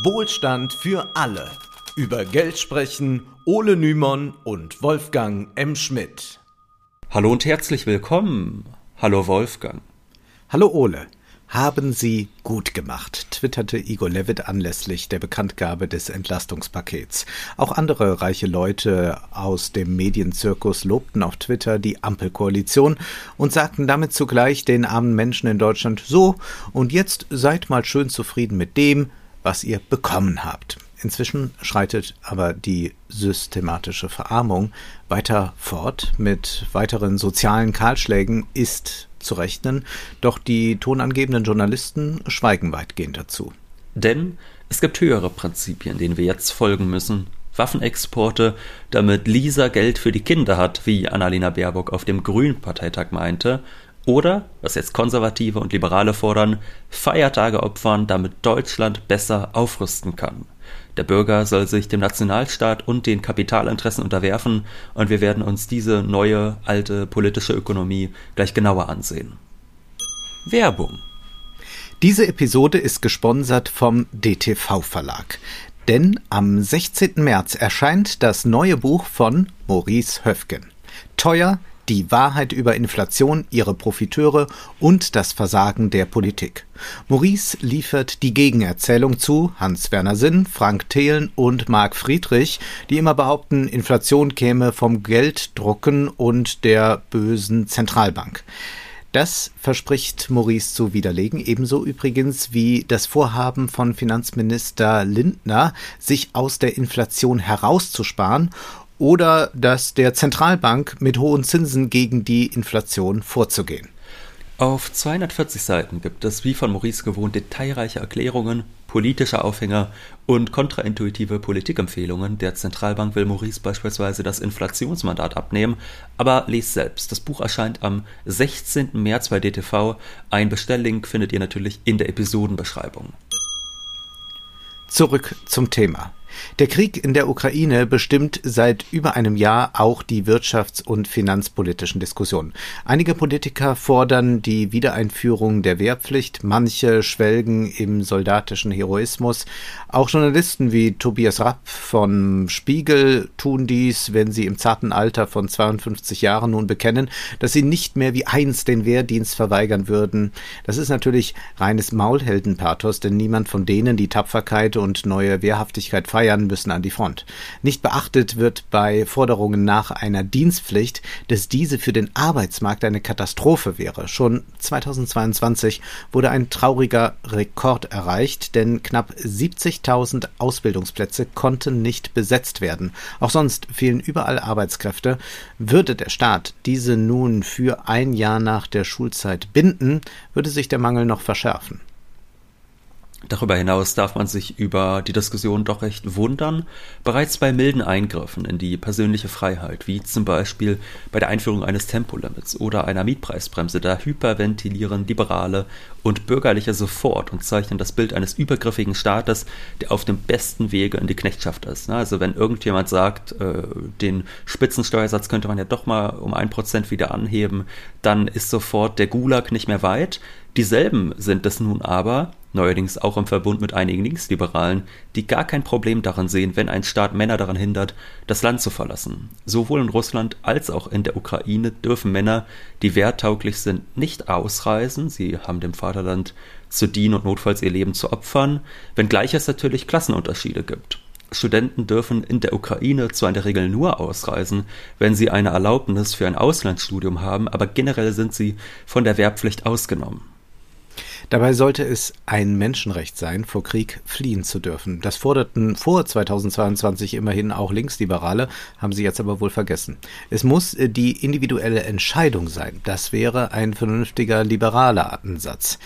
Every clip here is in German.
Wohlstand für alle. Über Geld sprechen Ole Nymon und Wolfgang M. Schmidt. Hallo und herzlich willkommen. Hallo Wolfgang. Hallo Ole. Haben Sie gut gemacht, twitterte Igor Levitt anlässlich der Bekanntgabe des Entlastungspakets. Auch andere reiche Leute aus dem Medienzirkus lobten auf Twitter die Ampelkoalition und sagten damit zugleich den armen Menschen in Deutschland so, und jetzt seid mal schön zufrieden mit dem, was ihr bekommen habt. Inzwischen schreitet aber die systematische Verarmung weiter fort. Mit weiteren sozialen Kahlschlägen ist zu rechnen, doch die tonangebenden Journalisten schweigen weitgehend dazu. Denn es gibt höhere Prinzipien, denen wir jetzt folgen müssen. Waffenexporte, damit Lisa Geld für die Kinder hat, wie Annalena Baerbock auf dem Grünen-Parteitag meinte, oder, was jetzt Konservative und Liberale fordern, Feiertage opfern, damit Deutschland besser aufrüsten kann. Der Bürger soll sich dem Nationalstaat und den Kapitalinteressen unterwerfen, und wir werden uns diese neue, alte politische Ökonomie gleich genauer ansehen. Werbung. Diese Episode ist gesponsert vom DTV Verlag. Denn am 16. März erscheint das neue Buch von Maurice Höfgen. Teuer, die Wahrheit über Inflation, ihre Profiteure und das Versagen der Politik. Maurice liefert die Gegenerzählung zu Hans-Werner Sinn, Frank Thelen und Marc Friedrich, die immer behaupten, Inflation käme vom Gelddrucken und der bösen Zentralbank. Das verspricht Maurice zu widerlegen, ebenso übrigens wie das Vorhaben von Finanzminister Lindner, sich aus der Inflation herauszusparen oder das der Zentralbank mit hohen Zinsen gegen die Inflation vorzugehen. Auf 240 Seiten gibt es, wie von Maurice gewohnt, detailreiche Erklärungen, politische Aufhänger und kontraintuitive Politikempfehlungen. Der Zentralbank will Maurice beispielsweise das Inflationsmandat abnehmen, aber lest selbst. Das Buch erscheint am 16. März bei DTV. Ein Bestelllink findet ihr natürlich in der Episodenbeschreibung. Zurück zum Thema. Der Krieg in der Ukraine bestimmt seit über einem Jahr auch die wirtschafts- und finanzpolitischen Diskussionen. Einige Politiker fordern die Wiedereinführung der Wehrpflicht, manche schwelgen im soldatischen Heroismus. Auch Journalisten wie Tobias Rapp von Spiegel tun dies, wenn sie im zarten Alter von 52 Jahren nun bekennen, dass sie nicht mehr wie einst den Wehrdienst verweigern würden. Das ist natürlich reines Maulheldenpathos, denn niemand von denen, die Tapferkeit und neue Wehrhaftigkeit feiern, feiern müssen an die Front. Nicht beachtet wird bei Forderungen nach einer Dienstpflicht, dass diese für den Arbeitsmarkt eine Katastrophe wäre. Schon 2022 wurde ein trauriger Rekord erreicht, denn knapp 70.000 Ausbildungsplätze konnten nicht besetzt werden. Auch sonst fehlen überall Arbeitskräfte. Würde der Staat diese nun für ein Jahr nach der Schulzeit binden, würde sich der Mangel noch verschärfen. Darüber hinaus darf man sich über die Diskussion doch recht wundern. Bereits bei milden Eingriffen in die persönliche Freiheit, wie zum Beispiel bei der Einführung eines Tempolimits oder einer Mietpreisbremse, da hyperventilieren Liberale und Bürgerliche sofort und zeichnen das Bild eines übergriffigen Staates, der auf dem besten Wege in die Knechtschaft ist. Also wenn irgendjemand sagt, äh, den Spitzensteuersatz könnte man ja doch mal um ein Prozent wieder anheben, dann ist sofort der Gulag nicht mehr weit. Dieselben sind es nun aber, neuerdings auch im Verbund mit einigen Linksliberalen, die gar kein Problem daran sehen, wenn ein Staat Männer daran hindert, das Land zu verlassen. Sowohl in Russland als auch in der Ukraine dürfen Männer, die wehrtauglich sind, nicht ausreisen, sie haben dem Vaterland zu dienen und notfalls ihr Leben zu opfern, wenngleich es natürlich Klassenunterschiede gibt. Studenten dürfen in der Ukraine zwar in der Regel nur ausreisen, wenn sie eine Erlaubnis für ein Auslandsstudium haben, aber generell sind sie von der Wehrpflicht ausgenommen. Dabei sollte es ein Menschenrecht sein, vor Krieg fliehen zu dürfen. Das forderten vor 2022 immerhin auch Linksliberale, haben sie jetzt aber wohl vergessen. Es muss äh, die individuelle Entscheidung sein. Das wäre ein vernünftiger liberaler Ansatz.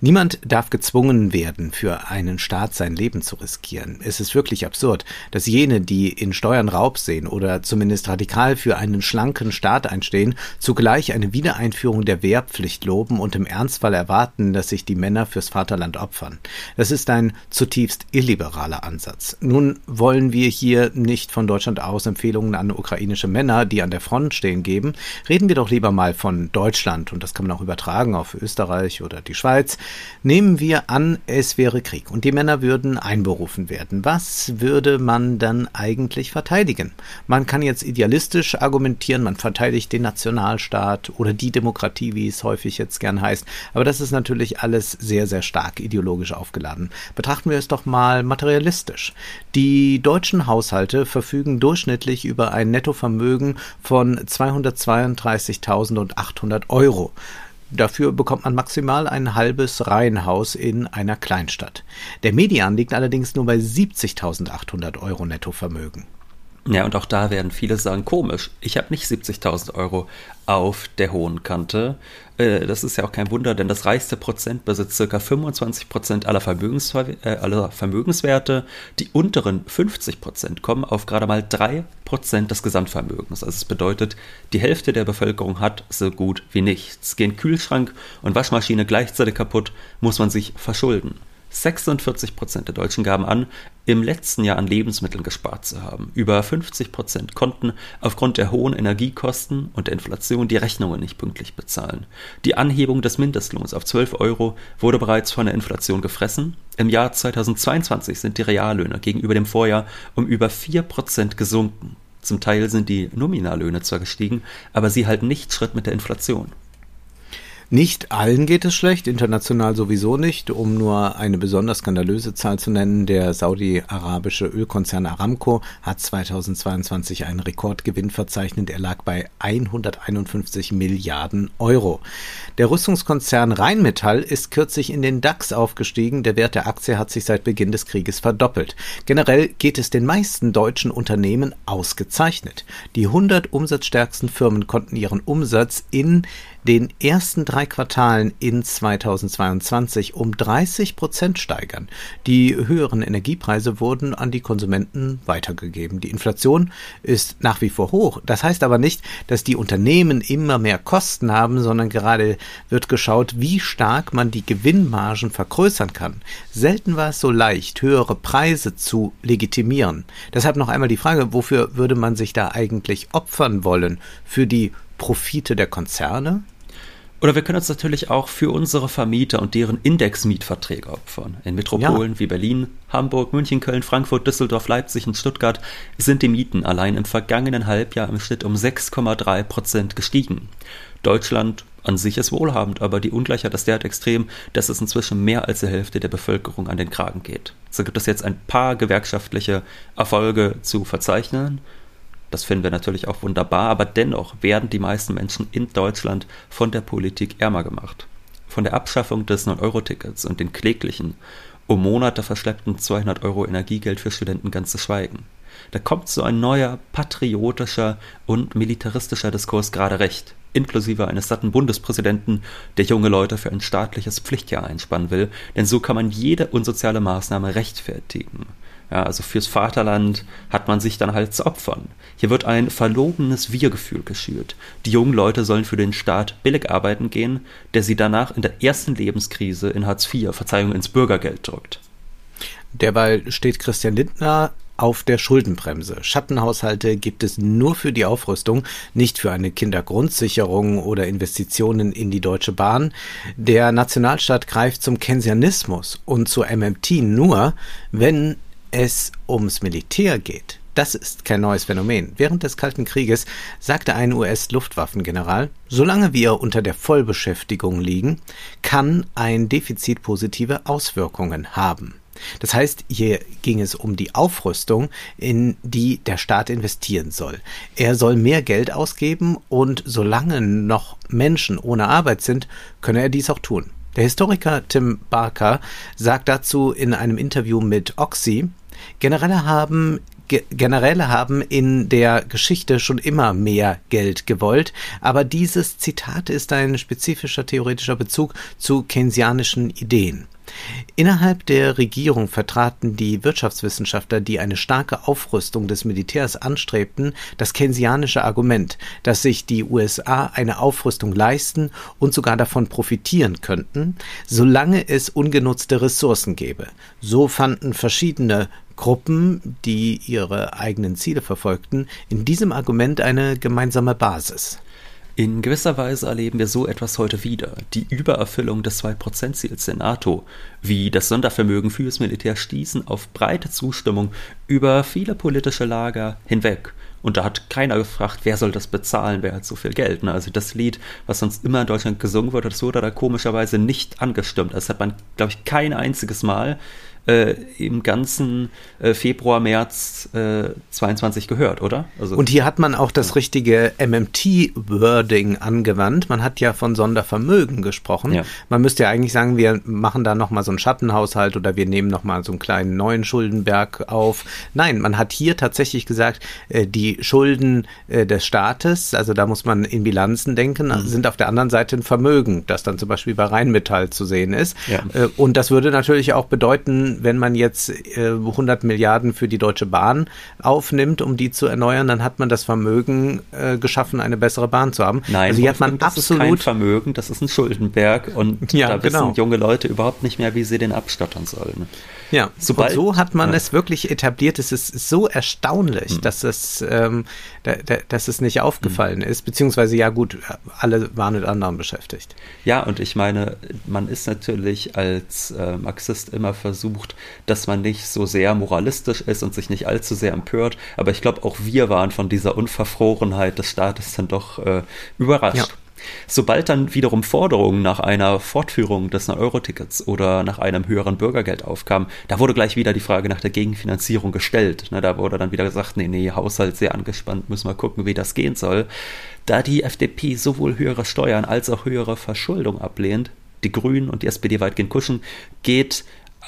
Niemand darf gezwungen werden, für einen Staat sein Leben zu riskieren. Es ist wirklich absurd, dass jene, die in Steuern Raub sehen oder zumindest radikal für einen schlanken Staat einstehen, zugleich eine Wiedereinführung der Wehrpflicht loben und im Ernstfall erwarten, dass sich die die Männer fürs Vaterland opfern. Das ist ein zutiefst illiberaler Ansatz. Nun wollen wir hier nicht von Deutschland aus Empfehlungen an ukrainische Männer, die an der Front stehen, geben. Reden wir doch lieber mal von Deutschland und das kann man auch übertragen auf Österreich oder die Schweiz. Nehmen wir an, es wäre Krieg und die Männer würden einberufen werden. Was würde man dann eigentlich verteidigen? Man kann jetzt idealistisch argumentieren, man verteidigt den Nationalstaat oder die Demokratie, wie es häufig jetzt gern heißt. Aber das ist natürlich alles sehr, sehr stark ideologisch aufgeladen. Betrachten wir es doch mal materialistisch. Die deutschen Haushalte verfügen durchschnittlich über ein Nettovermögen von 232.800 Euro. Dafür bekommt man maximal ein halbes Reihenhaus in einer Kleinstadt. Der Median liegt allerdings nur bei 70.800 Euro Nettovermögen. Ja, und auch da werden viele sagen, komisch, ich habe nicht 70.000 Euro auf der hohen Kante. Äh, das ist ja auch kein Wunder, denn das reichste Prozent besitzt ca. 25 Prozent aller, Vermögens, äh, aller Vermögenswerte. Die unteren 50 Prozent kommen auf gerade mal 3 Prozent des Gesamtvermögens. Also es bedeutet, die Hälfte der Bevölkerung hat so gut wie nichts. Gehen Kühlschrank und Waschmaschine gleichzeitig kaputt, muss man sich verschulden. 46 Prozent der Deutschen gaben an, im letzten Jahr an Lebensmitteln gespart zu haben. Über 50 Prozent konnten aufgrund der hohen Energiekosten und der Inflation die Rechnungen nicht pünktlich bezahlen. Die Anhebung des Mindestlohns auf 12 Euro wurde bereits von der Inflation gefressen. Im Jahr 2022 sind die Reallöhne gegenüber dem Vorjahr um über 4 Prozent gesunken. Zum Teil sind die Nominallöhne zwar gestiegen, aber sie halten nicht Schritt mit der Inflation. Nicht allen geht es schlecht, international sowieso nicht. Um nur eine besonders skandalöse Zahl zu nennen, der saudi-arabische Ölkonzern Aramco hat 2022 einen Rekordgewinn verzeichnet. Er lag bei 151 Milliarden Euro. Der Rüstungskonzern Rheinmetall ist kürzlich in den DAX aufgestiegen. Der Wert der Aktie hat sich seit Beginn des Krieges verdoppelt. Generell geht es den meisten deutschen Unternehmen ausgezeichnet. Die 100 umsatzstärksten Firmen konnten ihren Umsatz in den ersten drei Quartalen in 2022 um 30 Prozent steigern. Die höheren Energiepreise wurden an die Konsumenten weitergegeben. Die Inflation ist nach wie vor hoch. Das heißt aber nicht, dass die Unternehmen immer mehr Kosten haben, sondern gerade wird geschaut, wie stark man die Gewinnmargen vergrößern kann. Selten war es so leicht, höhere Preise zu legitimieren. Deshalb noch einmal die Frage, wofür würde man sich da eigentlich opfern wollen? Für die Profite der Konzerne? Oder wir können uns natürlich auch für unsere Vermieter und deren Indexmietverträge opfern. In Metropolen ja. wie Berlin, Hamburg, München, Köln, Frankfurt, Düsseldorf, Leipzig und Stuttgart sind die Mieten allein im vergangenen Halbjahr im Schnitt um 6,3 Prozent gestiegen. Deutschland an sich ist wohlhabend, aber die Ungleichheit ist derart extrem, dass es inzwischen mehr als die Hälfte der Bevölkerung an den Kragen geht. So gibt es jetzt ein paar gewerkschaftliche Erfolge zu verzeichnen, das finden wir natürlich auch wunderbar, aber dennoch werden die meisten Menschen in Deutschland von der Politik ärmer gemacht. Von der Abschaffung des 9-Euro-Tickets und den kläglichen, um Monate verschleppten 200 Euro Energiegeld für Studenten ganz zu schweigen. Da kommt so ein neuer patriotischer und militaristischer Diskurs gerade recht, inklusive eines satten Bundespräsidenten, der junge Leute für ein staatliches Pflichtjahr einspannen will, denn so kann man jede unsoziale Maßnahme rechtfertigen. Ja, also fürs Vaterland hat man sich dann halt zu opfern. Hier wird ein verlogenes Wir-Gefühl geschürt. Die jungen Leute sollen für den Staat billig arbeiten gehen, der sie danach in der ersten Lebenskrise in Hartz IV, Verzeihung, ins Bürgergeld drückt. Derweil steht Christian Lindner auf der Schuldenbremse. Schattenhaushalte gibt es nur für die Aufrüstung, nicht für eine Kindergrundsicherung oder Investitionen in die Deutsche Bahn. Der Nationalstaat greift zum Keynesianismus und zur MMT nur, wenn es ums Militär geht, das ist kein neues Phänomen. Während des Kalten Krieges sagte ein US-Luftwaffengeneral, solange wir unter der Vollbeschäftigung liegen, kann ein Defizit positive Auswirkungen haben. Das heißt, hier ging es um die Aufrüstung, in die der Staat investieren soll. Er soll mehr Geld ausgeben und solange noch Menschen ohne Arbeit sind, könne er dies auch tun. Der Historiker Tim Barker sagt dazu in einem Interview mit Oxy, Generäle haben Generäle haben in der Geschichte schon immer mehr Geld gewollt, aber dieses Zitat ist ein spezifischer theoretischer Bezug zu keynesianischen Ideen. Innerhalb der Regierung vertraten die Wirtschaftswissenschaftler, die eine starke Aufrüstung des Militärs anstrebten, das keynesianische Argument, dass sich die USA eine Aufrüstung leisten und sogar davon profitieren könnten, solange es ungenutzte Ressourcen gäbe. So fanden verschiedene Gruppen, die ihre eigenen Ziele verfolgten, in diesem Argument eine gemeinsame Basis. In gewisser Weise erleben wir so etwas heute wieder. Die Übererfüllung des 2%-Ziels der NATO, wie das Sondervermögen fürs Militär stießen auf breite Zustimmung über viele politische Lager hinweg. Und da hat keiner gefragt, wer soll das bezahlen, wer hat so viel Geld. Ne? Also das Lied, was sonst immer in Deutschland gesungen wird, das wurde da komischerweise nicht angestimmt. Das hat man, glaube ich, kein einziges Mal äh, im ganzen äh, Februar, März äh, 22 gehört, oder? Also, und hier hat man auch das richtige MMT-Wording angewandt. Man hat ja von Sondervermögen gesprochen. Ja. Man müsste ja eigentlich sagen, wir machen da nochmal so einen Schattenhaushalt oder wir nehmen nochmal so einen kleinen neuen Schuldenberg auf. Nein, man hat hier tatsächlich gesagt, äh, die Schulden äh, des Staates, also da muss man in Bilanzen denken, mhm. sind auf der anderen Seite ein Vermögen, das dann zum Beispiel bei Rheinmetall zu sehen ist. Ja. Äh, und das würde natürlich auch bedeuten, wenn man jetzt äh, 100 Milliarden für die Deutsche Bahn aufnimmt, um die zu erneuern, dann hat man das Vermögen äh, geschaffen, eine bessere Bahn zu haben. Nein, also hier hat man das absolut ist kein Vermögen, das ist ein Schuldenberg und ja, da genau. wissen junge Leute überhaupt nicht mehr, wie sie den abstottern sollen. Ja, Sobald, und so hat man ja. es wirklich etabliert. Es ist so erstaunlich, mhm. dass es, ähm, da, da, dass es nicht aufgefallen mhm. ist, beziehungsweise ja gut, alle waren mit anderen beschäftigt. Ja, und ich meine, man ist natürlich als äh, Marxist immer versucht, dass man nicht so sehr moralistisch ist und sich nicht allzu sehr empört. Aber ich glaube, auch wir waren von dieser Unverfrorenheit des Staates dann doch äh, überrascht. Ja. Sobald dann wiederum Forderungen nach einer Fortführung des Euro-Tickets oder nach einem höheren Bürgergeld aufkamen, da wurde gleich wieder die Frage nach der Gegenfinanzierung gestellt. Ne, da wurde dann wieder gesagt, nee, nee, Haushalt sehr angespannt, müssen wir gucken, wie das gehen soll. Da die FDP sowohl höhere Steuern als auch höhere Verschuldung ablehnt, die Grünen und die SPD weitgehend kuschen, geht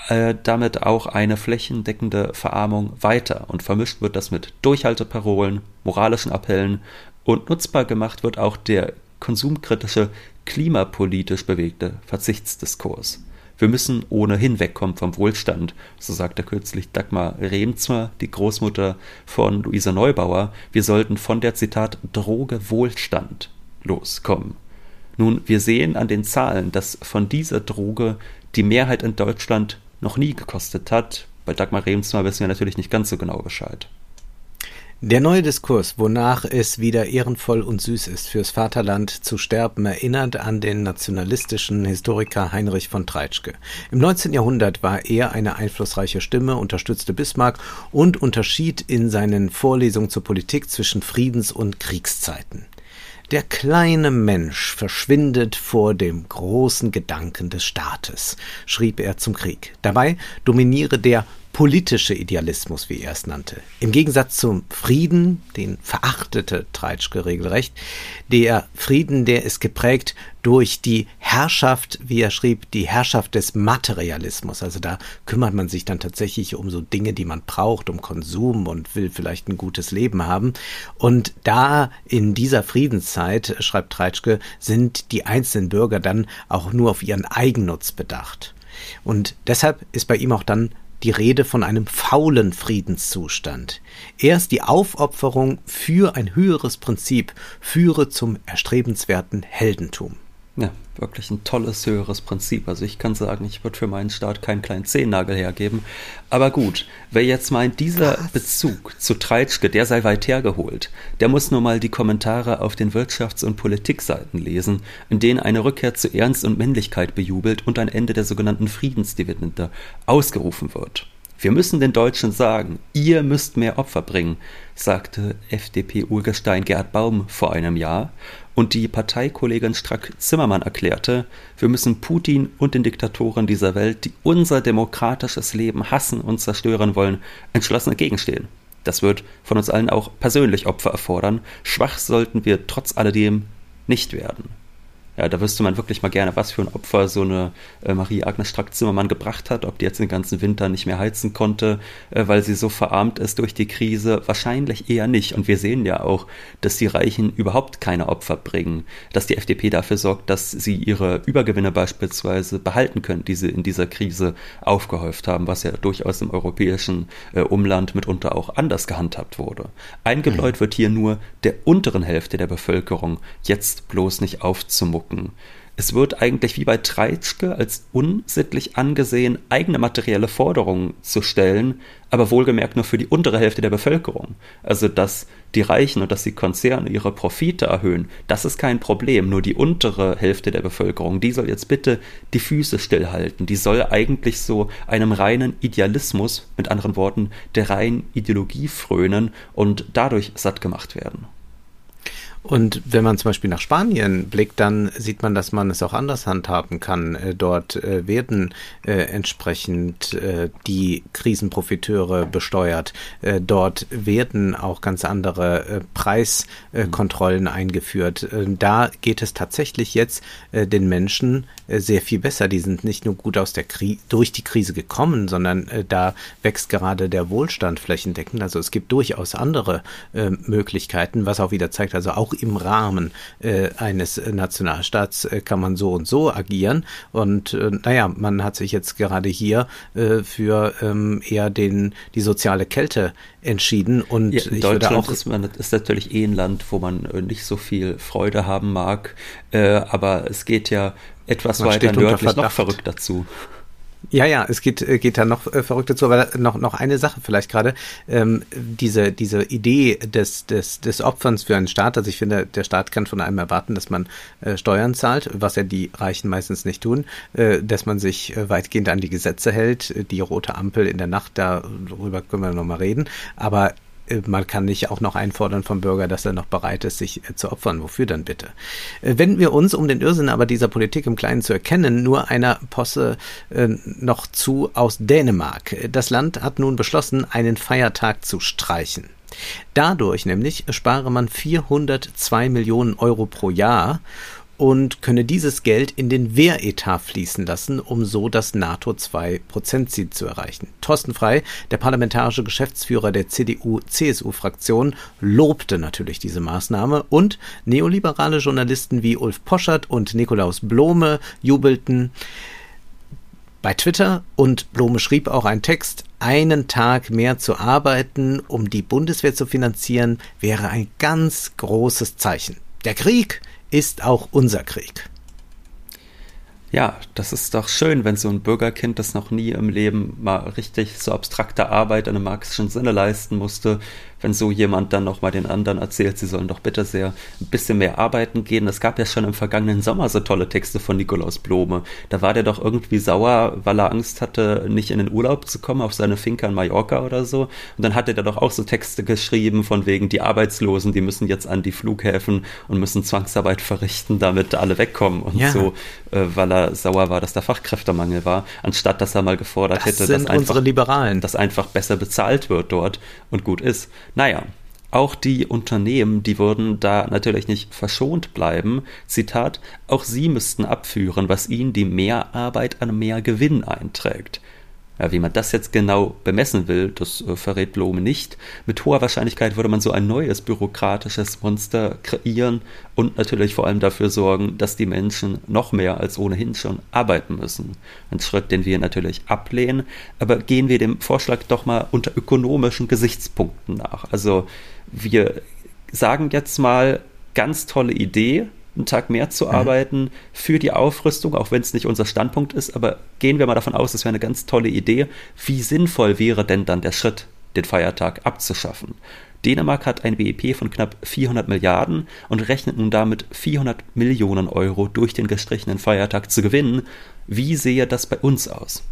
äh, damit auch eine flächendeckende Verarmung weiter und vermischt wird das mit Durchhalteparolen, moralischen Appellen und nutzbar gemacht wird auch der konsumkritische, klimapolitisch bewegte Verzichtsdiskurs. Wir müssen ohnehin wegkommen vom Wohlstand, so sagte kürzlich Dagmar Remzmer, die Großmutter von Luisa Neubauer. Wir sollten von der Zitat Droge Wohlstand loskommen. Nun, wir sehen an den Zahlen, dass von dieser Droge die Mehrheit in Deutschland noch nie gekostet hat. Bei Dagmar Remzmer wissen wir natürlich nicht ganz so genau Bescheid. Der neue Diskurs, wonach es wieder ehrenvoll und süß ist, fürs Vaterland zu sterben, erinnert an den nationalistischen Historiker Heinrich von Treitschke. Im 19. Jahrhundert war er eine einflussreiche Stimme, unterstützte Bismarck und unterschied in seinen Vorlesungen zur Politik zwischen Friedens- und Kriegszeiten. Der kleine Mensch verschwindet vor dem großen Gedanken des Staates, schrieb er zum Krieg. Dabei dominiere der politische Idealismus, wie er es nannte. Im Gegensatz zum Frieden, den verachtete Treitschke regelrecht, der Frieden, der ist geprägt durch die Herrschaft, wie er schrieb, die Herrschaft des Materialismus. Also da kümmert man sich dann tatsächlich um so Dinge, die man braucht, um Konsum und will vielleicht ein gutes Leben haben. Und da in dieser Friedenszeit, schreibt Treitschke, sind die einzelnen Bürger dann auch nur auf ihren Eigennutz bedacht. Und deshalb ist bei ihm auch dann die Rede von einem faulen Friedenszustand. Erst die Aufopferung für ein höheres Prinzip führe zum erstrebenswerten Heldentum. Ja, wirklich ein tolles höheres Prinzip. Also ich kann sagen, ich würde für meinen Staat keinen kleinen Zehennagel hergeben. Aber gut, wer jetzt meint, dieser Was? Bezug zu Treitschke, der sei weit hergeholt, der muss nur mal die Kommentare auf den Wirtschafts- und Politikseiten lesen, in denen eine Rückkehr zu Ernst und Männlichkeit bejubelt und ein Ende der sogenannten Friedensdividende ausgerufen wird. Wir müssen den Deutschen sagen, ihr müsst mehr Opfer bringen, sagte FDP-Urgestein Gerd Baum vor einem Jahr und die Parteikollegin Strack-Zimmermann erklärte, wir müssen Putin und den Diktatoren dieser Welt, die unser demokratisches Leben hassen und zerstören wollen, entschlossen entgegenstehen. Das wird von uns allen auch persönlich Opfer erfordern. Schwach sollten wir trotz alledem nicht werden. Ja, da wüsste man wirklich mal gerne, was für ein Opfer so eine äh, Marie-Agnes Strack-Zimmermann gebracht hat, ob die jetzt den ganzen Winter nicht mehr heizen konnte, äh, weil sie so verarmt ist durch die Krise. Wahrscheinlich eher nicht. Und wir sehen ja auch, dass die Reichen überhaupt keine Opfer bringen, dass die FDP dafür sorgt, dass sie ihre Übergewinne beispielsweise behalten können, die sie in dieser Krise aufgehäuft haben, was ja durchaus im europäischen äh, Umland mitunter auch anders gehandhabt wurde. Eingebläut mhm. wird hier nur der unteren Hälfte der Bevölkerung jetzt bloß nicht aufzumucken gucken. Es wird eigentlich wie bei Treitschke als unsittlich angesehen, eigene materielle Forderungen zu stellen, aber wohlgemerkt nur für die untere Hälfte der Bevölkerung. Also, dass die Reichen und dass die Konzerne ihre Profite erhöhen, das ist kein Problem. Nur die untere Hälfte der Bevölkerung, die soll jetzt bitte die Füße stillhalten. Die soll eigentlich so einem reinen Idealismus, mit anderen Worten, der reinen Ideologie frönen und dadurch satt gemacht werden. Und wenn man zum Beispiel nach Spanien blickt, dann sieht man, dass man es auch anders handhaben kann. Äh, dort äh, werden äh, entsprechend die Krisenprofiteure besteuert. Dort werden auch ganz andere Preiskontrollen eingeführt. Da geht es tatsächlich jetzt den Menschen sehr viel besser. Die sind nicht nur gut aus der Krise, durch die Krise gekommen, sondern da wächst gerade der Wohlstand flächendeckend. Also es gibt durchaus andere Möglichkeiten, was auch wieder zeigt, also auch im Rahmen äh, eines Nationalstaats äh, kann man so und so agieren. Und äh, naja, man hat sich jetzt gerade hier äh, für ähm, eher den, die soziale Kälte entschieden. Und ja, in Deutschland ist, man, ist natürlich eh ein Land, wo man äh, nicht so viel Freude haben mag. Äh, aber es geht ja etwas weiter nördlich noch verrückt dazu. Ja, ja, es geht, äh, geht da noch äh, verrückt dazu, aber noch, noch eine Sache vielleicht gerade. Ähm, diese, diese Idee des, des, des Opferns für einen Staat, also ich finde, der Staat kann von einem erwarten, dass man äh, Steuern zahlt, was ja die Reichen meistens nicht tun, äh, dass man sich äh, weitgehend an die Gesetze hält, die rote Ampel in der Nacht, darüber können wir nochmal reden, aber äh, man kann nicht auch noch einfordern vom Bürger, dass er noch bereit ist, sich äh, zu opfern. Wofür dann bitte? Äh, wenden wir uns, um den Irrsinn aber dieser Politik im Kleinen zu erkennen, nur einer Posse äh, noch zu aus Dänemark. Das Land hat nun beschlossen, einen Feiertag zu streichen. Dadurch nämlich spare man 402 Millionen Euro pro Jahr und könne dieses Geld in den Wehretat fließen lassen, um so das NATO-2-Prozent-Ziel zu erreichen. Thorsten Frei, der parlamentarische Geschäftsführer der CDU-CSU-Fraktion, lobte natürlich diese Maßnahme und neoliberale Journalisten wie Ulf Poschert und Nikolaus Blome jubelten bei Twitter und Blome schrieb auch einen Text, einen Tag mehr zu arbeiten, um die Bundeswehr zu finanzieren, wäre ein ganz großes Zeichen. Der Krieg ist auch unser Krieg. Ja, das ist doch schön, wenn so ein Bürgerkind, das noch nie im Leben mal richtig so abstrakte Arbeit in einem marxischen Sinne leisten musste, wenn so jemand dann nochmal den anderen erzählt, sie sollen doch bitte sehr ein bisschen mehr arbeiten gehen. Es gab ja schon im vergangenen Sommer so tolle Texte von Nikolaus Blome. Da war der doch irgendwie sauer, weil er Angst hatte, nicht in den Urlaub zu kommen auf seine Finca in Mallorca oder so. Und dann hatte der doch auch so Texte geschrieben von wegen die Arbeitslosen, die müssen jetzt an die Flughäfen und müssen Zwangsarbeit verrichten, damit alle wegkommen und ja. so, äh, weil er sauer war, dass da Fachkräftemangel war, anstatt dass er mal gefordert das hätte, dass einfach, Liberalen. dass einfach besser bezahlt wird dort und gut ist. Naja, auch die Unternehmen, die würden da natürlich nicht verschont bleiben. Zitat, auch sie müssten abführen, was ihnen die Mehrarbeit an mehr Gewinn einträgt. Wie man das jetzt genau bemessen will, das äh, verrät Blome nicht. Mit hoher Wahrscheinlichkeit würde man so ein neues bürokratisches Monster kreieren und natürlich vor allem dafür sorgen, dass die Menschen noch mehr als ohnehin schon arbeiten müssen. Ein Schritt, den wir natürlich ablehnen, aber gehen wir dem Vorschlag doch mal unter ökonomischen Gesichtspunkten nach. Also wir sagen jetzt mal, ganz tolle Idee, einen Tag mehr zu mhm. arbeiten für die Aufrüstung, auch wenn es nicht unser Standpunkt ist. Aber gehen wir mal davon aus, das wäre eine ganz tolle Idee. Wie sinnvoll wäre denn dann der Schritt, den Feiertag abzuschaffen? Dänemark hat ein BIP von knapp 400 Milliarden und rechnet nun damit 400 Millionen Euro durch den gestrichenen Feiertag zu gewinnen. Wie sehe das bei uns aus?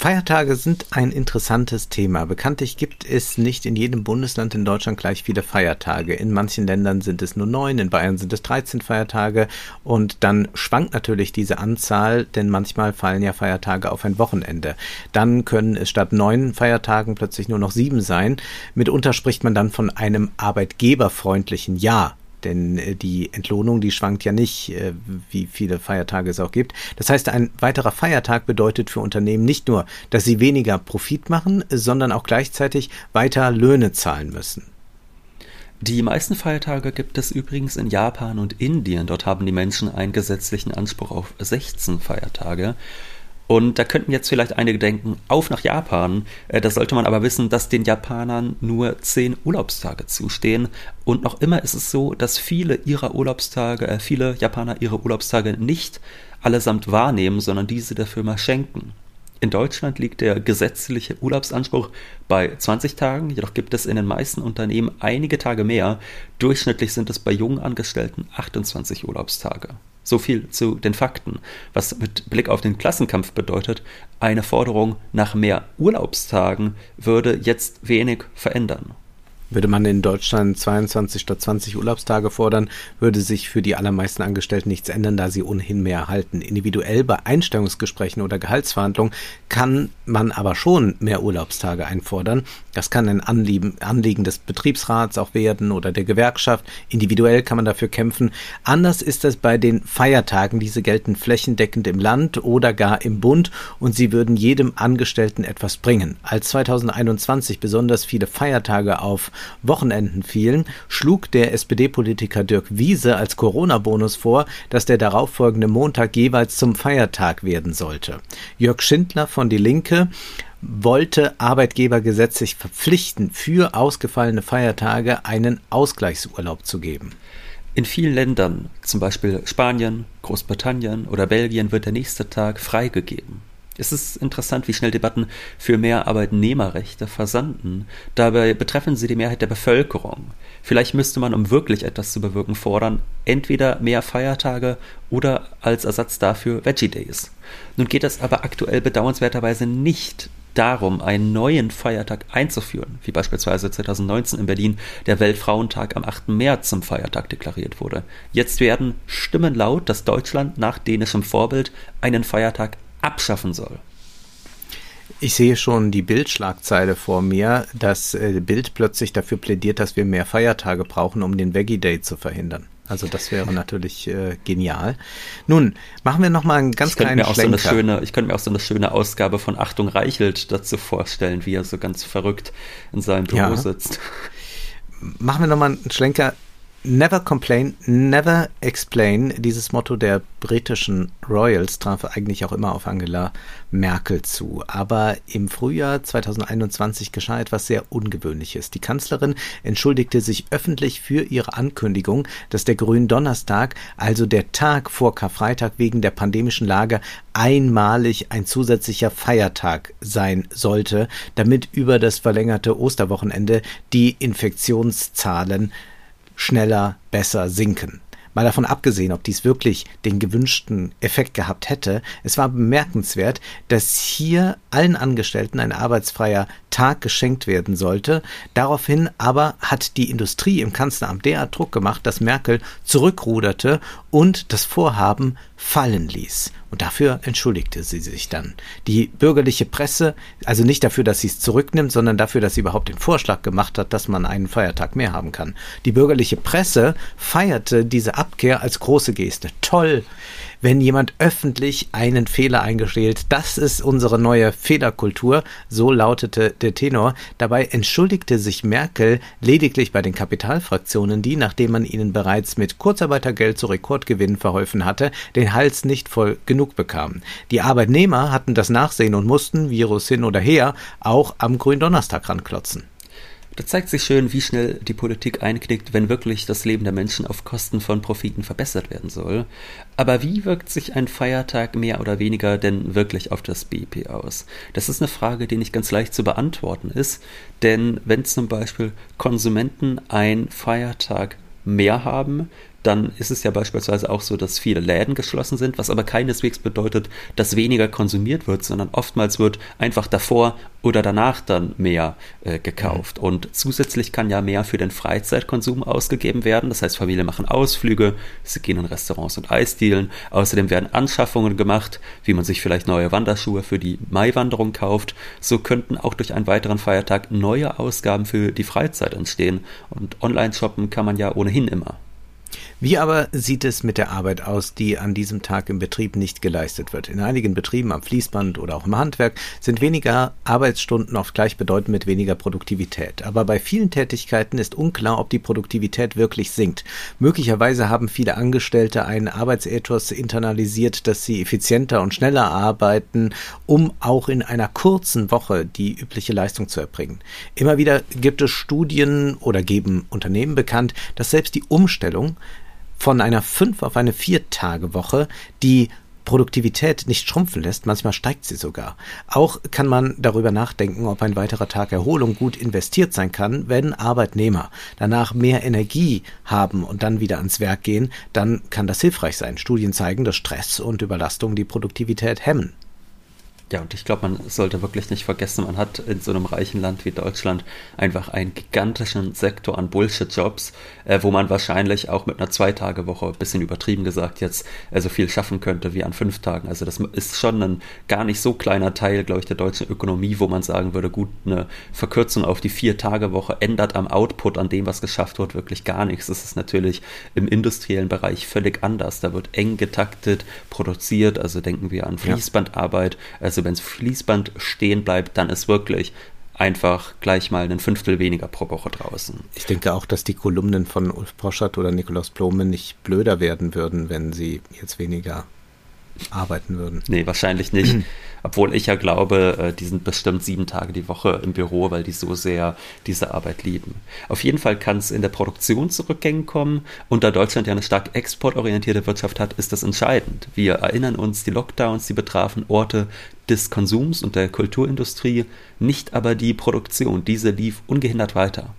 Feiertage sind ein interessantes Thema. Bekanntlich gibt es nicht in jedem Bundesland in Deutschland gleich viele Feiertage. In manchen Ländern sind es nur neun, in Bayern sind es 13 Feiertage und dann schwankt natürlich diese Anzahl, denn manchmal fallen ja Feiertage auf ein Wochenende. Dann können es statt neun Feiertagen plötzlich nur noch sieben sein. Mitunter spricht man dann von einem arbeitgeberfreundlichen Jahr Denn äh, die Entlohnung, die schwankt ja nicht, äh, wie viele Feiertage es auch gibt. Das heißt, ein weiterer Feiertag bedeutet für Unternehmen nicht nur, dass sie weniger Profit machen, sondern auch gleichzeitig weiter Löhne zahlen müssen. Die meisten Feiertage gibt es übrigens in Japan und Indien. Dort haben die Menschen einen gesetzlichen Anspruch auf 16 Feiertage. Und da könnten jetzt vielleicht einige denken, auf nach Japan. Äh, da sollte man aber wissen, dass den Japanern nur zehn Urlaubstage zustehen. Und noch immer ist es so, dass viele ihrer Urlaubstage, äh, viele Japaner ihre Urlaubstage nicht allesamt wahrnehmen, sondern diese der Firma schenken. In Deutschland liegt der gesetzliche Urlaubsanspruch bei 20 Tagen, jedoch gibt es in den meisten Unternehmen einige Tage mehr. Durchschnittlich sind es bei jungen Angestellten 28 Urlaubstage. So viel zu den Fakten. Was mit Blick auf den Klassenkampf bedeutet, eine Forderung nach mehr Urlaubstagen würde jetzt wenig verändern. Würde man in Deutschland 22 statt 20 Urlaubstage fordern, würde sich für die allermeisten Angestellten nichts ändern, da sie ohnehin mehr erhalten. Individuell bei Einstellungsgesprächen oder Gehaltsverhandlungen kann man aber schon mehr Urlaubstage einfordern. Das kann ein Anliegen, des Betriebsrats auch werden oder der Gewerkschaft. Individuell kann man dafür kämpfen. Anders ist es bei den Feiertagen. Diese gelten flächendeckend im Land oder gar im Bund und sie würden jedem Angestellten etwas bringen. Als 2021 besonders viele Feiertage auf Wochenenden fielen, schlug der SPD-Politiker Dirk Wiese als Corona-Bonus vor, dass der darauffolgende Montag jeweils zum Feiertag werden sollte. Jörg Schindler von Die Linke wollte Arbeitgeber gesetzlich verpflichten, für ausgefallene Feiertage einen Ausgleichsurlaub zu geben. In vielen Ländern, zum Beispiel Spanien, Großbritannien oder Belgien, wird der nächste Tag freigegeben. Es ist interessant, wie schnell Debatten für mehr Arbeitnehmerrechte versanden. Dabei betreffen sie die Mehrheit der Bevölkerung. Vielleicht müsste man, um wirklich etwas zu bewirken, fordern, entweder mehr Feiertage oder als Ersatz dafür Veggie Days. Nun geht es aber aktuell bedauernswerterweise nicht darum, einen neuen Feiertag einzuführen, wie beispielsweise 2019 in Berlin der Weltfrauentag am 8. März zum Feiertag deklariert wurde. Jetzt werden Stimmen laut, dass Deutschland nach dänischem Vorbild einen Feiertag abschaffen soll. Ich sehe schon die Bildschlagzeile vor mir, dass äh, Bild plötzlich dafür plädiert, dass wir mehr Feiertage brauchen, um den Veggie Day zu verhindern. Also das wäre natürlich äh, genial. Nun, machen wir noch mal einen ganz kleinen mir Schlenker. So schöne, ich könnte mir auch so eine schöne Ausgabe von Achtung Reichelt dazu vorstellen, wie er so ganz verrückt in seinem Büro ja. sitzt. Machen wir noch mal einen Schlenker Never complain, never explain. Dieses Motto der britischen Royals traf eigentlich auch immer auf Angela Merkel zu. Aber im Frühjahr 2021 geschah etwas sehr Ungewöhnliches. Die Kanzlerin entschuldigte sich öffentlich für ihre Ankündigung, dass der Gründonnerstag, also der Tag vor Karfreitag wegen der pandemischen Lage, einmalig ein zusätzlicher Feiertag sein sollte, damit über das verlängerte Osterwochenende die Infektionszahlen schneller, besser sinken. Mal davon abgesehen, ob dies wirklich den gewünschten Effekt gehabt hätte, es war bemerkenswert, dass hier allen Angestellten ein arbeitsfreier Tag geschenkt werden sollte. Daraufhin aber hat die Industrie im Kanzleramt derart Druck gemacht, dass Merkel zurückruderte und das Vorhaben fallen ließ. Und dafür entschuldigte sie sich dann. Die bürgerliche Presse, also nicht dafür, dass sie es zurücknimmt, sondern dafür, dass sie überhaupt den Vorschlag gemacht hat, dass man einen Feiertag mehr haben kann. Die bürgerliche Presse feierte diese Abkehr als große Geste. Toll! Wenn jemand öffentlich einen Fehler eingesteht. Das ist unsere neue Fehlerkultur, so lautete der Tenor. Dabei entschuldigte sich Merkel lediglich bei den Kapitalfraktionen, die, nachdem man ihnen bereits mit Kurzarbeitergeld zu Rekordgewinnen verholfen hatte, den Hals nicht voll genug bekamen. Die Arbeitnehmer hatten das Nachsehen und mussten, Virus hin oder her, auch am Gründonnerstag ranklotzen. Da zeigt sich schön, wie schnell die Politik einknickt, wenn wirklich das Leben der Menschen auf Kosten von Profiten verbessert werden soll. Aber wie wirkt sich ein Feiertag mehr oder weniger denn wirklich auf das BIP aus? Das ist eine Frage, die nicht ganz leicht zu beantworten ist, denn wenn zum Beispiel Konsumenten einen Feiertag mehr haben, dann ist es ja beispielsweise auch so, dass viele Läden geschlossen sind, was aber keineswegs bedeutet, dass weniger konsumiert wird, sondern oftmals wird einfach davor oder danach dann mehr äh, gekauft. Mhm. Und zusätzlich kann ja mehr für den Freizeitkonsum ausgegeben werden. Das heißt, Familien machen Ausflüge, sie gehen in Restaurants und Eisdielen. Außerdem werden Anschaffungen gemacht, wie man sich vielleicht neue Wanderschuhe für die Maiwanderung kauft. So könnten auch durch einen weiteren Feiertag neue Ausgaben für die Freizeit entstehen. Und online shoppen kann man ja ohnehin immer. Wie aber sieht es mit der Arbeit aus, die an diesem Tag im Betrieb nicht geleistet wird? In einigen Betrieben am Fließband oder auch im Handwerk sind weniger Arbeitsstunden oft gleichbedeutend mit weniger Produktivität. Aber bei vielen Tätigkeiten ist unklar, ob die Produktivität wirklich sinkt. Möglicherweise haben viele Angestellte einen Arbeitsethos internalisiert, dass sie effizienter und schneller arbeiten, um auch in einer kurzen Woche die übliche Leistung zu erbringen. Immer wieder gibt es Studien oder geben Unternehmen bekannt, dass selbst die Umstellung von einer 5 auf eine 4-Tage-Woche die Produktivität nicht schrumpfen lässt, manchmal steigt sie sogar. Auch kann man darüber nachdenken, ob ein weiterer Tag Erholung gut investiert sein kann, wenn Arbeitnehmer danach mehr Energie haben und dann wieder ans Werk gehen, dann kann das hilfreich sein. Studien zeigen, dass Stress und Überlastung die Produktivität hemmen. Ja, und ich glaube, man sollte wirklich nicht vergessen, man hat in so einem reichen Land wie Deutschland einfach einen gigantischen Sektor an Bullshit-Jobs, äh, wo man wahrscheinlich auch mit einer Zwei-Tage-Woche, bisschen übertrieben gesagt, jetzt äh, so viel schaffen könnte wie an fünf Tagen. Also das ist schon ein gar nicht so kleiner Teil, glaube ich, der deutschen Ökonomie, wo man sagen würde, gut, eine Verkürzung auf die Vier-Tage-Woche ändert am Output, an dem, was geschafft wird, wirklich gar nichts. Das ist natürlich im industriellen Bereich völlig anders. Da wird eng getaktet, produziert, also denken wir an Fließbandarbeit, also also wenn es Fließband stehen bleibt, dann ist wirklich einfach gleich mal ein Fünftel weniger pro Woche draußen. Ich denke auch, dass die Kolumnen von Ulf Poschert oder Nikolaus Blome nicht blöder werden würden, wenn sie jetzt weniger arbeiten würden. Nee, wahrscheinlich nicht. Obwohl ich ja glaube, äh, die sind bestimmt sieben Tage die Woche im Büro, weil die so sehr diese Arbeit lieben. Auf jeden Fall kann es in der Produktion zu Rückgängen kommen. Und da Deutschland ja eine stark exportorientierte Wirtschaft hat, ist das entscheidend. Wir erinnern uns, die Lockdowns, die betrafen Orte des Konsums und der Kulturindustrie, nicht aber die Produktion. Diese lief ungehindert weiter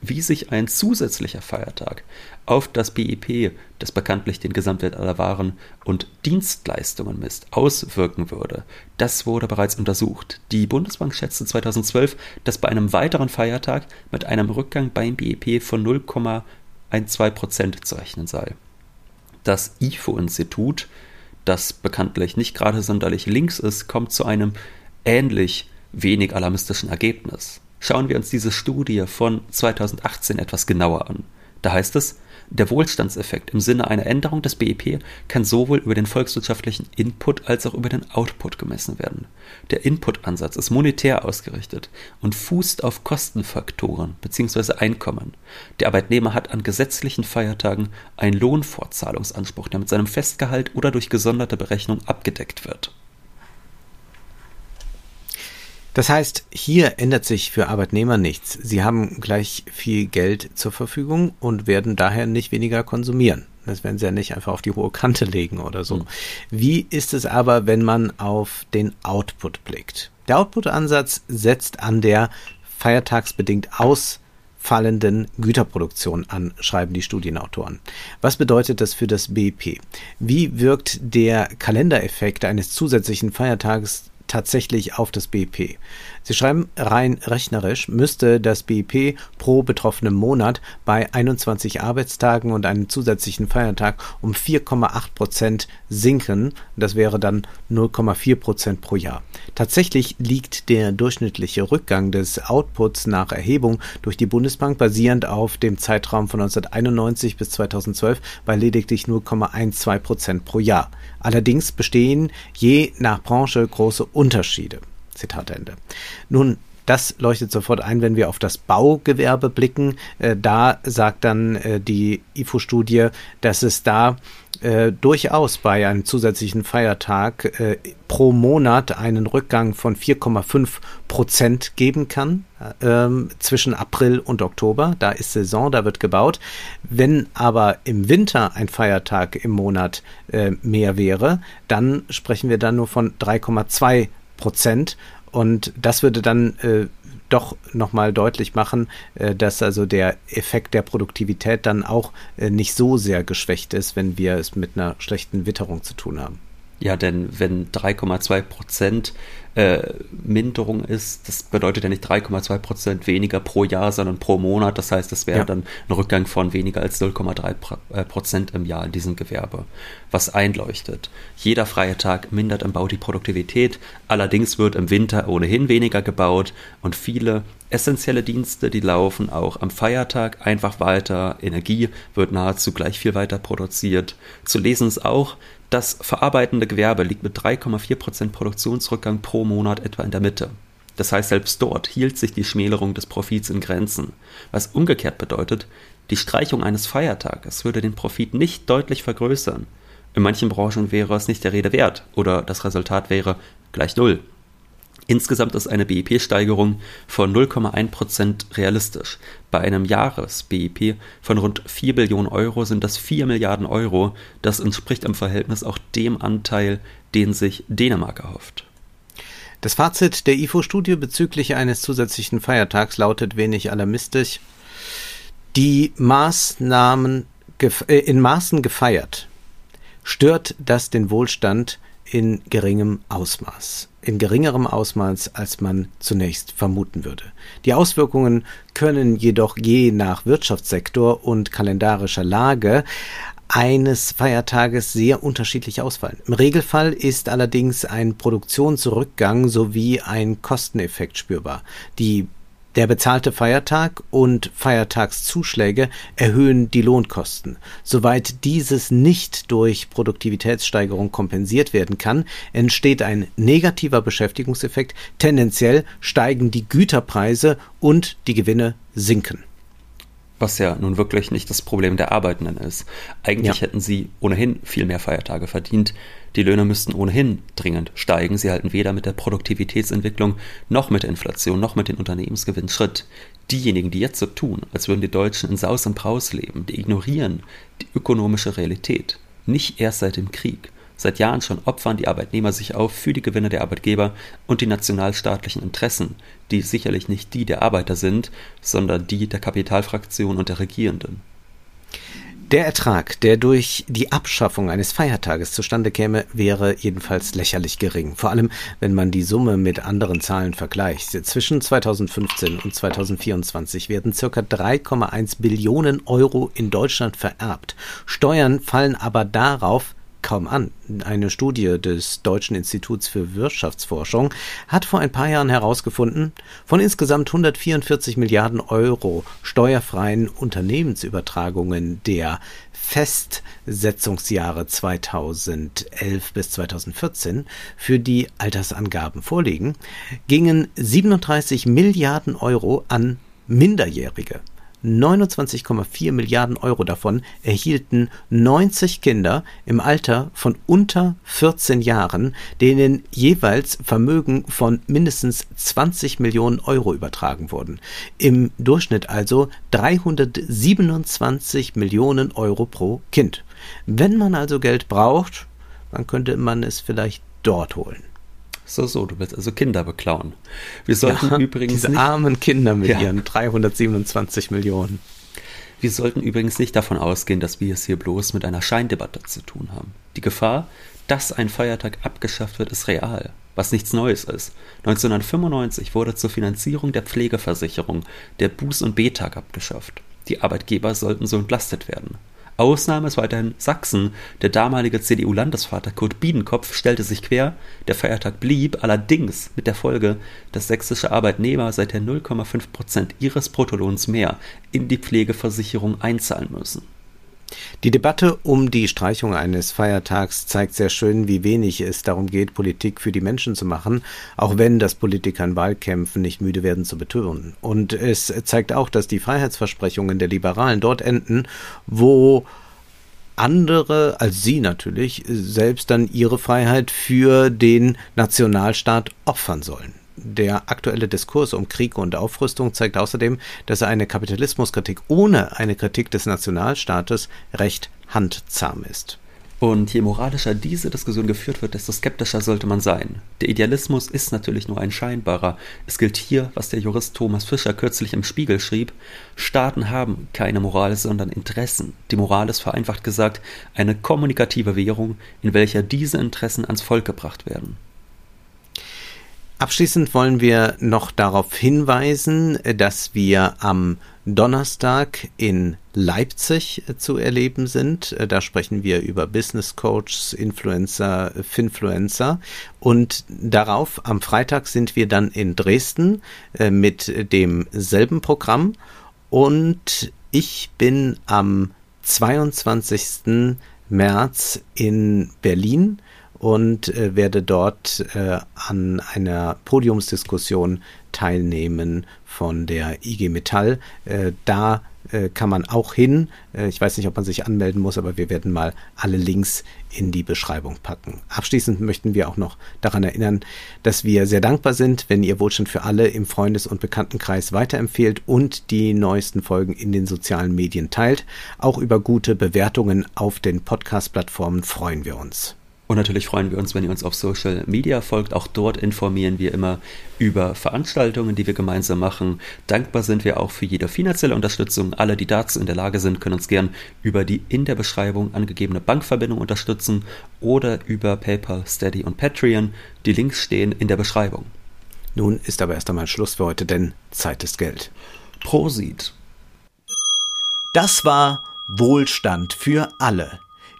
wie sich ein zusätzlicher Feiertag auf das BIP, das bekanntlich den Gesamtwert aller Waren und Dienstleistungen misst, auswirken würde. Das wurde bereits untersucht. Die Bundesbank schätzte 2012, dass bei einem weiteren Feiertag mit einem Rückgang beim BIP von 0,12 Prozent zu rechnen sei. Das IFO-Institut, das bekanntlich nicht gerade sonderlich links ist, kommt zu einem ähnlich wenig alarmistischen Ergebnis. Schauen wir uns diese Studie von 2018 etwas genauer an. Da heißt es, der Wohlstandseffekt im Sinne einer Änderung des BIP kann sowohl über den volkswirtschaftlichen Input als auch über den Output gemessen werden. Der Input-Ansatz ist monetär ausgerichtet und fußt auf Kostenfaktoren bzw. Einkommen. Der Arbeitnehmer hat an gesetzlichen Feiertagen einen Lohnfortzahlungsanspruch, der mit seinem Festgehalt oder durch gesonderte Berechnung abgedeckt wird. Das heißt, hier ändert sich für Arbeitnehmer nichts. Sie haben gleich viel Geld zur Verfügung und werden daher nicht weniger konsumieren. Das werden sie ja nicht einfach auf die hohe Kante legen oder so. Mhm. Wie ist es aber, wenn man auf den Output blickt? Der Output-Ansatz setzt an der feiertagsbedingt ausfallenden Güterproduktion an, schreiben die Studienautoren. Was bedeutet das für das BIP? Wie wirkt der Kalendereffekt eines zusätzlichen Feiertages tatsächlich auf das BIP. Sie schreiben, rein rechnerisch müsste das BIP pro betroffenem Monat bei 21 Arbeitstagen und einem zusätzlichen Feiertag um 4,8 Prozent sinken. Das wäre dann 0,4 Prozent pro Jahr. Tatsächlich liegt der durchschnittliche Rückgang des Outputs nach Erhebung durch die Bundesbank basierend auf dem Zeitraum von 1991 bis 2012 bei lediglich 0,12 Prozent pro Jahr. Allerdings bestehen je nach Branche große Unterschiede. Zitat Ende. Nun, das leuchtet sofort ein, wenn wir auf das Baugewerbe blicken. Äh, da sagt dann äh, die IFO-Studie, dass es da äh, durchaus bei einem zusätzlichen Feiertag pro Monat einen Rückgang von 4,5 Prozent geben kann ähm, zwischen April und Oktober. Da ist Saison, da wird gebaut. Wenn aber im Winter ein Feiertag im Monat mehr wäre, dann sprechen wir dann nur von 3,2 Prozent. Und das würde dann äh, doch nochmal deutlich machen, äh, dass also der Effekt der Produktivität dann auch äh, nicht so sehr geschwächt ist, wenn wir es mit einer schlechten Witterung zu tun haben. Ja, denn wenn 3,2 Prozent äh, Minderung ist, das bedeutet ja nicht 3,2 Prozent weniger pro Jahr, sondern pro Monat. Das heißt, das wäre ja. dann ein Rückgang von weniger als 0,3 äh, Prozent im Jahr in diesem Gewerbe, was einleuchtet. Jeder freie Tag mindert im Bau die Produktivität, allerdings wird im Winter ohnehin weniger gebaut und viele essentielle Dienste, die laufen auch am Feiertag einfach weiter. Energie wird nahezu gleich viel weiter produziert. Zu lesen ist auch, das verarbeitende Gewerbe liegt mit 3,4% Produktionsrückgang pro Monat etwa in der Mitte. Das heißt, selbst dort hielt sich die Schmälerung des Profits in Grenzen, was umgekehrt bedeutet, die Streichung eines Feiertages würde den Profit nicht deutlich vergrößern. In manchen Branchen wäre es nicht der Rede wert oder das Resultat wäre gleich Null. Insgesamt ist eine BIP-Steigerung von 0,1% realistisch. Bei einem Jahres-BIP von rund 4 Billionen Euro sind das 4 Milliarden Euro. Das entspricht im Verhältnis auch dem Anteil, den sich Dänemark erhofft. Das Fazit der IFO-Studie bezüglich eines zusätzlichen Feiertags lautet wenig alarmistisch. Die Maßnahmen äh, in Maßen gefeiert stört das den Wohlstand in geringem Ausmaß in geringerem Ausmaß, als man zunächst vermuten würde. Die Auswirkungen können jedoch je nach Wirtschaftssektor und kalendarischer Lage eines Feiertages sehr unterschiedlich ausfallen. Im Regelfall ist allerdings ein Produktionsrückgang sowie ein Kosteneffekt spürbar. Die der bezahlte Feiertag und Feiertagszuschläge erhöhen die Lohnkosten. Soweit dieses nicht durch Produktivitätssteigerung kompensiert werden kann, entsteht ein negativer Beschäftigungseffekt. Tendenziell steigen die Güterpreise und die Gewinne sinken was ja nun wirklich nicht das Problem der Arbeitenden ist. Eigentlich ja. hätten sie ohnehin viel mehr Feiertage verdient. Die Löhne müssten ohnehin dringend steigen. Sie halten weder mit der Produktivitätsentwicklung noch mit der Inflation noch mit den Unternehmensgewinnen Schritt. Diejenigen, die jetzt so tun, als würden die Deutschen in Saus und Braus leben, die ignorieren die ökonomische Realität. Nicht erst seit dem Krieg. Seit Jahren schon opfern die Arbeitnehmer sich auf für die Gewinne der Arbeitgeber und die nationalstaatlichen Interessen, die sicherlich nicht die der Arbeiter sind, sondern die der Kapitalfraktion und der Regierenden. Der Ertrag, der durch die Abschaffung eines Feiertages zustande käme, wäre jedenfalls lächerlich gering. Vor allem, wenn man die Summe mit anderen Zahlen vergleicht. Zwischen 2015 und 2024 werden circa 3,1 Billionen Euro in Deutschland vererbt. Steuern fallen aber darauf kaum an. Eine Studie des Deutschen Instituts für Wirtschaftsforschung hat vor ein paar Jahren herausgefunden, von insgesamt 144 Milliarden Euro steuerfreien Unternehmensübertragungen der Festsetzungsjahre 2011 bis 2014 für die Altersangaben vorliegen, gingen 37 Milliarden Euro an Minderjährige. 29,4 Milliarden Euro davon erhielten 90 Kinder im Alter von unter 14 Jahren, denen jeweils Vermögen von mindestens 20 Millionen Euro übertragen wurden. Im Durchschnitt also 327 Millionen Euro pro Kind. Wenn man also Geld braucht, dann könnte man es vielleicht dort holen. So, so, du willst also Kinder beklauen. Wir sollten ja, übrigens. Diese nicht, armen Kinder mit ja. ihren 327 Millionen. Wir sollten übrigens nicht davon ausgehen, dass wir es hier bloß mit einer Scheindebatte zu tun haben. Die Gefahr, dass ein Feiertag abgeschafft wird, ist real, was nichts Neues ist. 1995 wurde zur Finanzierung der Pflegeversicherung der Buß- und B-Tag abgeschafft. Die Arbeitgeber sollten so entlastet werden. Ausnahme ist weiterhin Sachsen. Der damalige CDU-Landesvater Kurt Biedenkopf stellte sich quer. Der Feiertag blieb allerdings mit der Folge, dass sächsische Arbeitnehmer seither 0,5 Prozent ihres Bruttolohns mehr in die Pflegeversicherung einzahlen müssen. Die Debatte um die Streichung eines Feiertags zeigt sehr schön, wie wenig es darum geht, Politik für die Menschen zu machen, auch wenn das Politiker in Wahlkämpfen nicht müde werden zu betonen. Und es zeigt auch, dass die Freiheitsversprechungen der Liberalen dort enden, wo andere als sie natürlich selbst dann ihre Freiheit für den Nationalstaat opfern sollen. Der aktuelle Diskurs um Krieg und Aufrüstung zeigt außerdem, dass eine Kapitalismuskritik ohne eine Kritik des Nationalstaates recht handzahm ist. Und je moralischer diese Diskussion geführt wird, desto skeptischer sollte man sein. Der Idealismus ist natürlich nur ein scheinbarer. Es gilt hier, was der Jurist Thomas Fischer kürzlich im Spiegel schrieb, Staaten haben keine Moral, sondern Interessen. Die Moral ist vereinfacht gesagt eine kommunikative Währung, in welcher diese Interessen ans Volk gebracht werden. Abschließend wollen wir noch darauf hinweisen, dass wir am Donnerstag in Leipzig zu erleben sind. Da sprechen wir über Business Coaches, Influencer, Finfluencer. Und darauf am Freitag sind wir dann in Dresden äh, mit demselben Programm. Und ich bin am 22. März in Berlin und äh, werde dort äh, an einer Podiumsdiskussion teilnehmen von der IG Metall. Äh, da äh, kann man auch hin. Äh, ich weiß nicht, ob man sich anmelden muss, aber wir werden mal alle Links in die Beschreibung packen. Abschließend möchten wir auch noch daran erinnern, dass wir sehr dankbar sind, wenn ihr Wohlstand für alle im Freundes- und Bekanntenkreis weiterempfehlt und die neuesten Folgen in den sozialen Medien teilt. Auch über gute Bewertungen auf den Podcast-Plattformen freuen wir uns. Und natürlich freuen wir uns, wenn ihr uns auf Social Media folgt. Auch dort informieren wir immer über Veranstaltungen, die wir gemeinsam machen. Dankbar sind wir auch für jede finanzielle Unterstützung. Alle, die dazu in der Lage sind, können uns gern über die in der Beschreibung angegebene Bankverbindung unterstützen oder über PayPal, Steady und Patreon. Die Links stehen in der Beschreibung. Nun ist aber erst einmal Schluss für heute, denn Zeit ist Geld. Prosit. Das war Wohlstand für alle